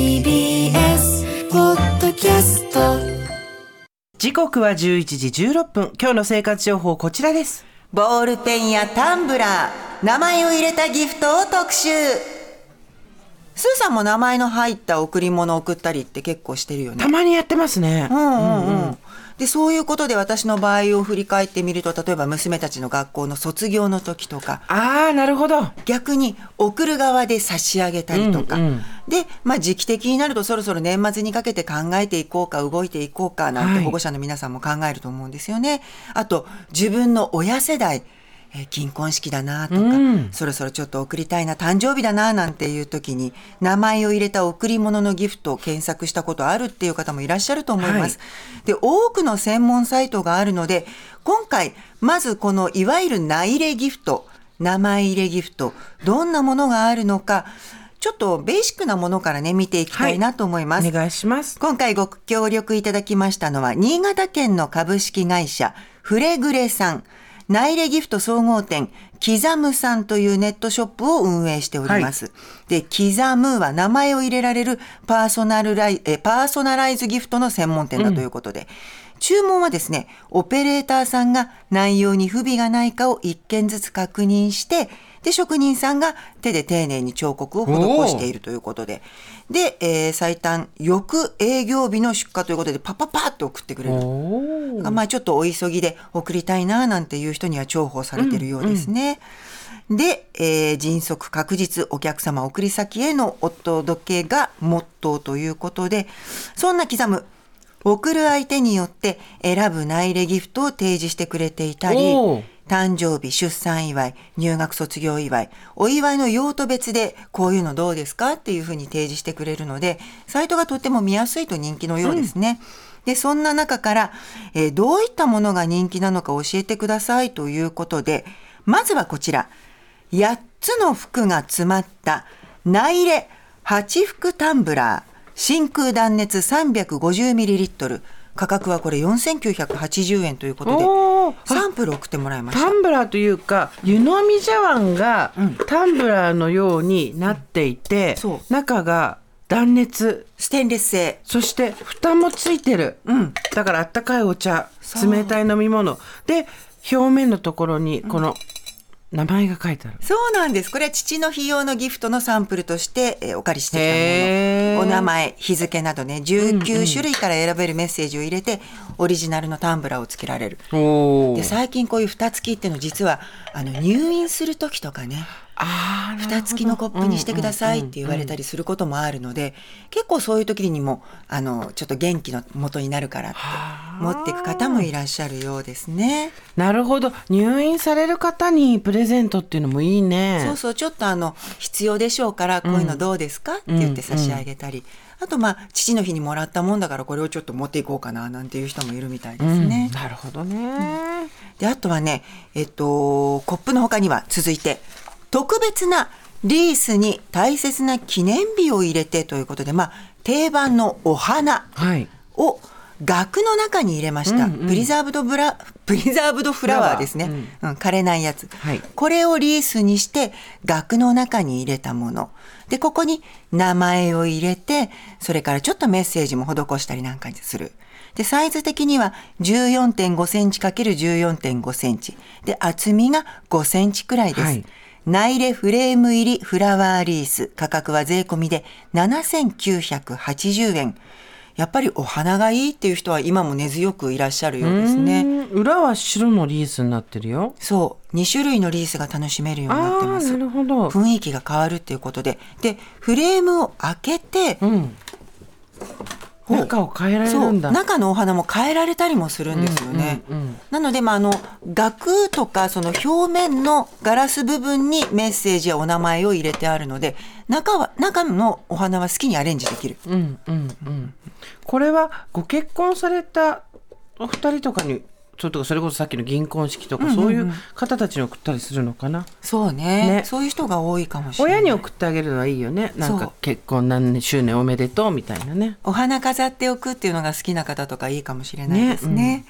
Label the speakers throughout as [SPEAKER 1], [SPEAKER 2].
[SPEAKER 1] TBS ポッドキャスト
[SPEAKER 2] 時刻は11時16分今日の生活情報こちらです
[SPEAKER 3] ボールペンやタンブラー、名前を入れたギフトを特集。スーさんも名前の入った贈り物を送ったりって結構してるよね
[SPEAKER 2] た。まにやってますね、
[SPEAKER 3] うんうんうん。で、そういうことで私の場合を振り返ってみると、例えば娘たちの学校の卒業の時とか、
[SPEAKER 2] ああなるほど。
[SPEAKER 3] 逆に送る側で差し上げたりとか、
[SPEAKER 2] うんうん。
[SPEAKER 3] で、まあ、時期的になるとそろそろ年末にかけて考えていこうか動いていこうかなんて
[SPEAKER 2] はい。
[SPEAKER 3] 保護者の皆さんも考えると思うんですよね。あと自分の親世代えー金婚式だなとか、
[SPEAKER 2] うん
[SPEAKER 3] そろそろちょっと送りたいな誕生日だななんていう時に名前を入れた贈り物のギフトを検索したことあるっていう方もいらっしゃると思います。で多くの専門サイトがあるので今回まずこのいわゆる名入れギフト名前入れギフトどんなものがあるのかちょっとベーシックなものからね見ていきたいなと思います。
[SPEAKER 2] お願いします
[SPEAKER 3] 今回ご協力いただきましたのは、新潟県の株式会社、フレグレさん、ナイレギフト総合店、キザムさんというネットショップを運営しております。で、キザムは名前を入れられるパーソナルライえパーソナライズギフトの専門店だということで、注文はですね、オペレーターさんが内容に不備がないかを一件ずつ確認して、で、職人さんが手で丁寧に彫刻を施しているということで、で、えー最短、翌営業日の出荷ということで、パパパッと送ってくれる。まあちょっとお急ぎで送りたいななんていう人には重宝されてるようですね。で、えー迅速確実お客様送り先へのお届けがモットーということで、そんな刻む送る相手によって選ぶ内入れギフトを提示してくれていたり誕生日、出産祝い、入学卒業祝い、お祝いの用途別でこういうのどうですかっていうふうに提示してくれるので、サイトがとっても見やすいと人気のようですね。で、そんな中から、えーどういったものが人気なのか教えてくださいということで、まずはこちら、8つの服が詰まった内入れ8服タンブラー、真空断熱 350ml、価格はこれ4980円ということで、サンプル送ってもらいました。
[SPEAKER 2] タ。ンブラーというか湯飲み茶碗がタンブラーのようになっていて、
[SPEAKER 3] そう。
[SPEAKER 2] 中が断熱。
[SPEAKER 3] ステンレス製。
[SPEAKER 2] そして蓋もついてる、
[SPEAKER 3] うん。
[SPEAKER 2] だからあったかいお茶冷たい飲み物。で表面のところにこの名前が書いてある、
[SPEAKER 3] そうなんです。これは父の日用のギフトのサンプルとして、えーお借りしてきたもの。お名前、日付などね、19種類から選べるメッセージを入れて、オリジナルのタンブラーをつけられる。
[SPEAKER 2] お
[SPEAKER 3] で、最近こういう蓋付きっていうの実は、あの、入院する時とかね、
[SPEAKER 2] あー
[SPEAKER 3] 蓋付きのコップにしてくださいって言われたりすることもあるので、結構そういう時にも、あの、ちょっと元気の元になるからって、持っていく方もいらっしゃるようですね。
[SPEAKER 2] なるほど。入院される方にプレゼントっていうのもいいね。
[SPEAKER 3] そうそう、ちょっとあの、必要でしょうから、こういうのどうですか、って言って差し上げたり、あとまあ、父の日にもらったもんだから、これをちょっと持っていこうかな、なんていう人もいるみたいですね。
[SPEAKER 2] なるほどね、
[SPEAKER 3] で、あとはね、えっと、コップの他には続いて、特別なリースに大切な記念日を入れてということで、まあ、定番のお花
[SPEAKER 2] はい
[SPEAKER 3] を額の中に入れました。
[SPEAKER 2] うんうん
[SPEAKER 3] プリザーブドブラ、プリザーブドフラワーですね。うん、枯れないやつ。
[SPEAKER 2] はい
[SPEAKER 3] これをリースにして額の中に入れたもの。で、ここに名前を入れて、それからちょっとメッセージも施したりなんかにする。で、サイズ的には14.5センチ ×14.5 センチ。で、厚みが5センチくらいです。
[SPEAKER 2] はい
[SPEAKER 3] ナイレフレーム入りフラワーリース。価格は税込みで7980円。やっぱりお花がいいっていう人は今も根強くいらっしゃるようですね。
[SPEAKER 2] うん裏は白のリースになってるよ
[SPEAKER 3] そう。2種類のリースが楽しめるようになってます
[SPEAKER 2] な。るほど
[SPEAKER 3] 雰囲気が変わるっていうことで。で、フレームを開けて、
[SPEAKER 2] うん中を変えられるんだ。
[SPEAKER 3] 中のお花も変えられたりもするんですよね。
[SPEAKER 2] うんうんうん。
[SPEAKER 3] なので、まあ、あの額とかその表面のガラス部分にメッセージやお名前を入れてあるので中は中のお花は好きにアレンジできる。
[SPEAKER 2] うんうんうん。これはご結婚されたお二人とかにそれとかそれこそさっきの銀婚式とか、そういう方たちに送ったりするのかな？
[SPEAKER 3] そうね。
[SPEAKER 2] ね。
[SPEAKER 3] そういう人が多いかもしれない。
[SPEAKER 2] 親に送ってあげるのはいいよね。なんか結婚何周年おめでとうみたいなね。
[SPEAKER 3] お花飾っておくっていうのが好きな方とかいいかもしれないですね。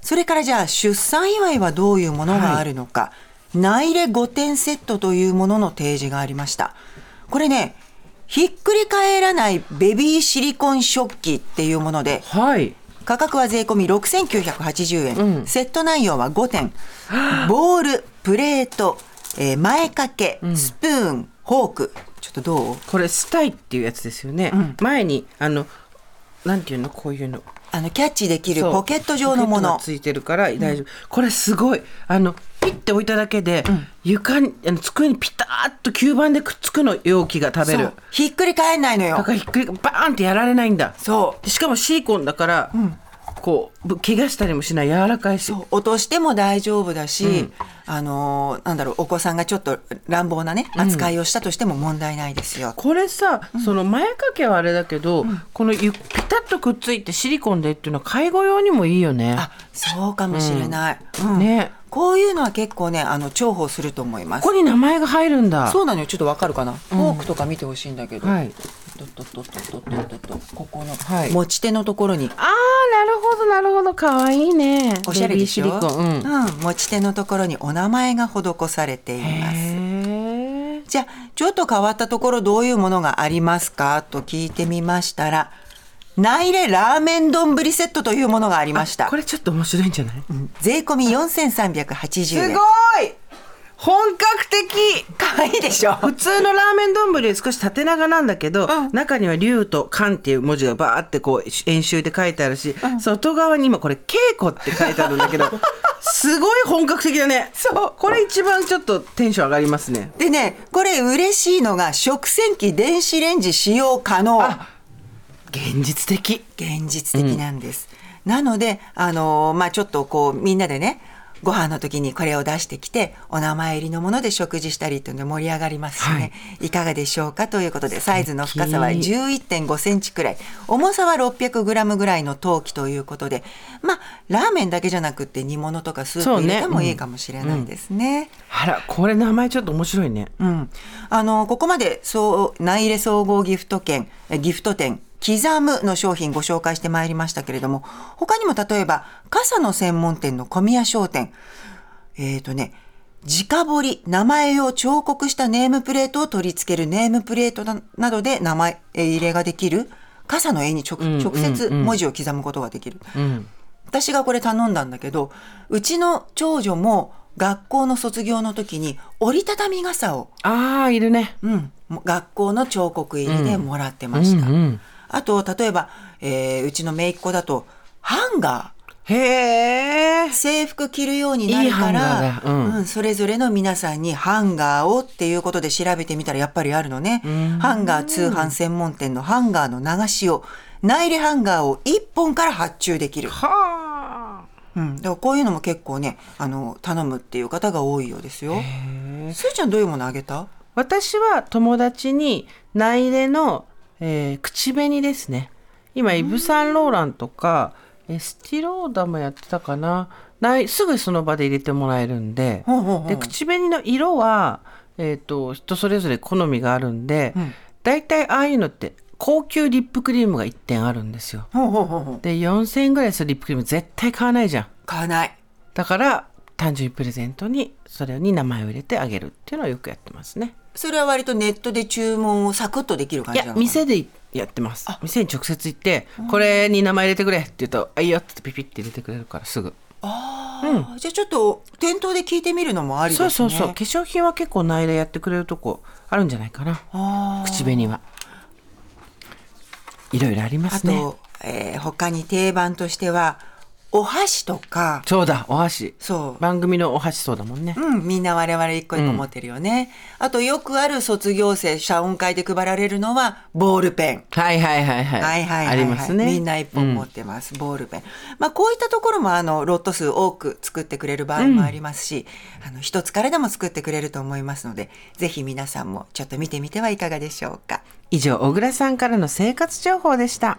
[SPEAKER 3] それからじゃあ出産祝いはどういうものがあるのか、内入れ5点セットというものの提示がありました。これね、ひっくり返らないベビーシリコン食器っていうもので、
[SPEAKER 2] はい
[SPEAKER 3] 価格は税込み6980円、セット内容は5点。ボールプレート、えー前掛けスプーン、フォーク。ちょっとどう？
[SPEAKER 2] これスタイっていうやつですよね、前にあのなんていうの？こういうの
[SPEAKER 3] あのキャッチできるポケット状のもの。
[SPEAKER 2] ついてるから大丈夫、これすごい。あのピッて置いただけで、床にあの机にピタッと吸盤でくっつくの容器が食べる。
[SPEAKER 3] ひっくり返んないのよ。
[SPEAKER 2] だからひっくりバーンってやられないんだ。
[SPEAKER 3] そう。
[SPEAKER 2] でしかもシリコンだから、こうぶ怪我したりもしない柔らかいし。
[SPEAKER 3] 落としても大丈夫だし、あのーなんだろうお子さんがちょっと乱暴なね扱いをしたとしても問題ないですよ、
[SPEAKER 2] これさ、その前掛けはあれだけど、このゆピタッとくっついてシリコンでっていうのは介護用にもいいよね。
[SPEAKER 3] あそうかもしれない、うん。
[SPEAKER 2] ね。
[SPEAKER 3] こういうのは結構ねあの重宝すると思います。
[SPEAKER 2] ここに名前が入るんだ。
[SPEAKER 3] そうなのよ。ちょっとわかるかな、フォークとか見てほしいんだけど、
[SPEAKER 2] はい
[SPEAKER 3] とととととととここの
[SPEAKER 2] はい
[SPEAKER 3] 持ち手のところに
[SPEAKER 2] あーなるほどなるほどかわいいね
[SPEAKER 3] おしゃれでしょ
[SPEAKER 2] ベビーシリコンうん
[SPEAKER 3] うん、持ち手のところにお名前が施されていますじゃあちょっと変わったところどういうものがありますかと聞いてみましたら内入れラーメン丼セットというものがありました
[SPEAKER 2] これちょっと面白いんじゃない、
[SPEAKER 3] 税込4380円
[SPEAKER 2] すごい本格的。
[SPEAKER 3] 可愛いでしょ
[SPEAKER 2] 普通のラーメン丼より少し縦長なんだけど、中には龍と漢っていう文字がバーってこう演習で書いてあるし、外側に今これ稽古って書いてあるんだけど すごい本格的だね。
[SPEAKER 3] そう。
[SPEAKER 2] これ一番ちょっとテンション上がりますね。
[SPEAKER 3] でねこれ嬉しいのが食洗機電子レンジ使用可能。
[SPEAKER 2] 現実的。
[SPEAKER 3] 現実的なんです、なのであのーまあちょっとこうみんなでねご飯の時にこれを出してきてお名前入りのもので食事したりっていうので盛り上がりますしね、い、かがでしょうかということでサイズの深さは11.5センチくらい。重さは600グラムぐらいの陶器ということでまあラーメンだけじゃなくって煮物とかスープ入れてもいいかもしれないですね。
[SPEAKER 2] あらこれ名前ちょっと面白いね。
[SPEAKER 3] うん、あのここまでそう内入れ総合ギフト券えギフト店刻むの商品ご紹介してまいりましたけれども他にも例えば傘の専門店の小宮商店。えっ、とね直彫り名前を彫刻したネームプレートを取り付けるネームプレートななどで名前え入れができる傘の絵に直直接文字を刻むことができる、
[SPEAKER 2] うん。
[SPEAKER 3] 私がこれ頼んだんだけどうちの長女も学校の卒業の時に折りたたみ傘を
[SPEAKER 2] ああいるね。
[SPEAKER 3] うん、学校の彫刻入りでもらってました。
[SPEAKER 2] うんうん
[SPEAKER 3] あと、例えば、えーうちの姪っ子だと、ハンガ
[SPEAKER 2] へえ
[SPEAKER 3] ー。制服着るようになるから、
[SPEAKER 2] ーだうん
[SPEAKER 3] うんそれぞれの皆さんにハンガーをっていうことで調べてみたらやっぱりあるのね。ハンガー通販専門店のハンガーの流しを、内入れハンガーを1本から発注できる。
[SPEAKER 2] はあ
[SPEAKER 3] うん、だからこういうのも結構ね、あの、頼むっていう方が多いようですよ。すーちゃんどういうものあげた？
[SPEAKER 2] 私は友達に内入れの、えー口紅ですね。今イヴ・サンローランとかエスティローダもやってたかな。ないすぐその場で入れてもらえるんで。
[SPEAKER 3] ほうほうほう。
[SPEAKER 2] で口紅の色は、えー、と人それぞれ好みがあるんで、
[SPEAKER 3] ん。
[SPEAKER 2] 大体ああいうのって高級リップクリームが1点あるんですよ。
[SPEAKER 3] ほうほうほう
[SPEAKER 2] で4000円ぐらいするリップクリーム絶対買わないじゃん。
[SPEAKER 3] 買わない。
[SPEAKER 2] だから誕生日プレゼントにそれに名前を入れてあげるっていうのをよくやってますね。
[SPEAKER 3] それは割とネットで注文をサクッとできる感
[SPEAKER 2] いや
[SPEAKER 3] じなのかな？
[SPEAKER 2] 店でやってます。店に直接行ってこれに名前入れてくれって言うと「あいいよ」ってピピって入れてくれるからすぐ。
[SPEAKER 3] あーじゃあちょっと店頭で聞いてみるのもありですね。
[SPEAKER 2] そうそうそう。化粧品は結構内入れやってくれるとこあるんじゃないかな。口紅は。いろいろありま
[SPEAKER 3] あ
[SPEAKER 2] すね。
[SPEAKER 3] と、えー他に定番としてはお箸とか。
[SPEAKER 2] そうだお箸。
[SPEAKER 3] そう。
[SPEAKER 2] 番組のお箸そうだもんね。
[SPEAKER 3] うん、みんな我々一個一個持ってるよね、あとよくある卒業生謝恩会で配られるのはボールペン。
[SPEAKER 2] はいはいはいはい。
[SPEAKER 3] はいはいはい、はい、
[SPEAKER 2] ありますね。
[SPEAKER 3] みんな一本持ってます、ボールペン。まあこういったところもあのロット数多く作ってくれる場合もありますし、あの一つからでも作ってくれると思いますので、ぜひ皆さんもちょっと見てみてはいかがでしょうか。
[SPEAKER 2] 以上小倉さんからの生活情報でした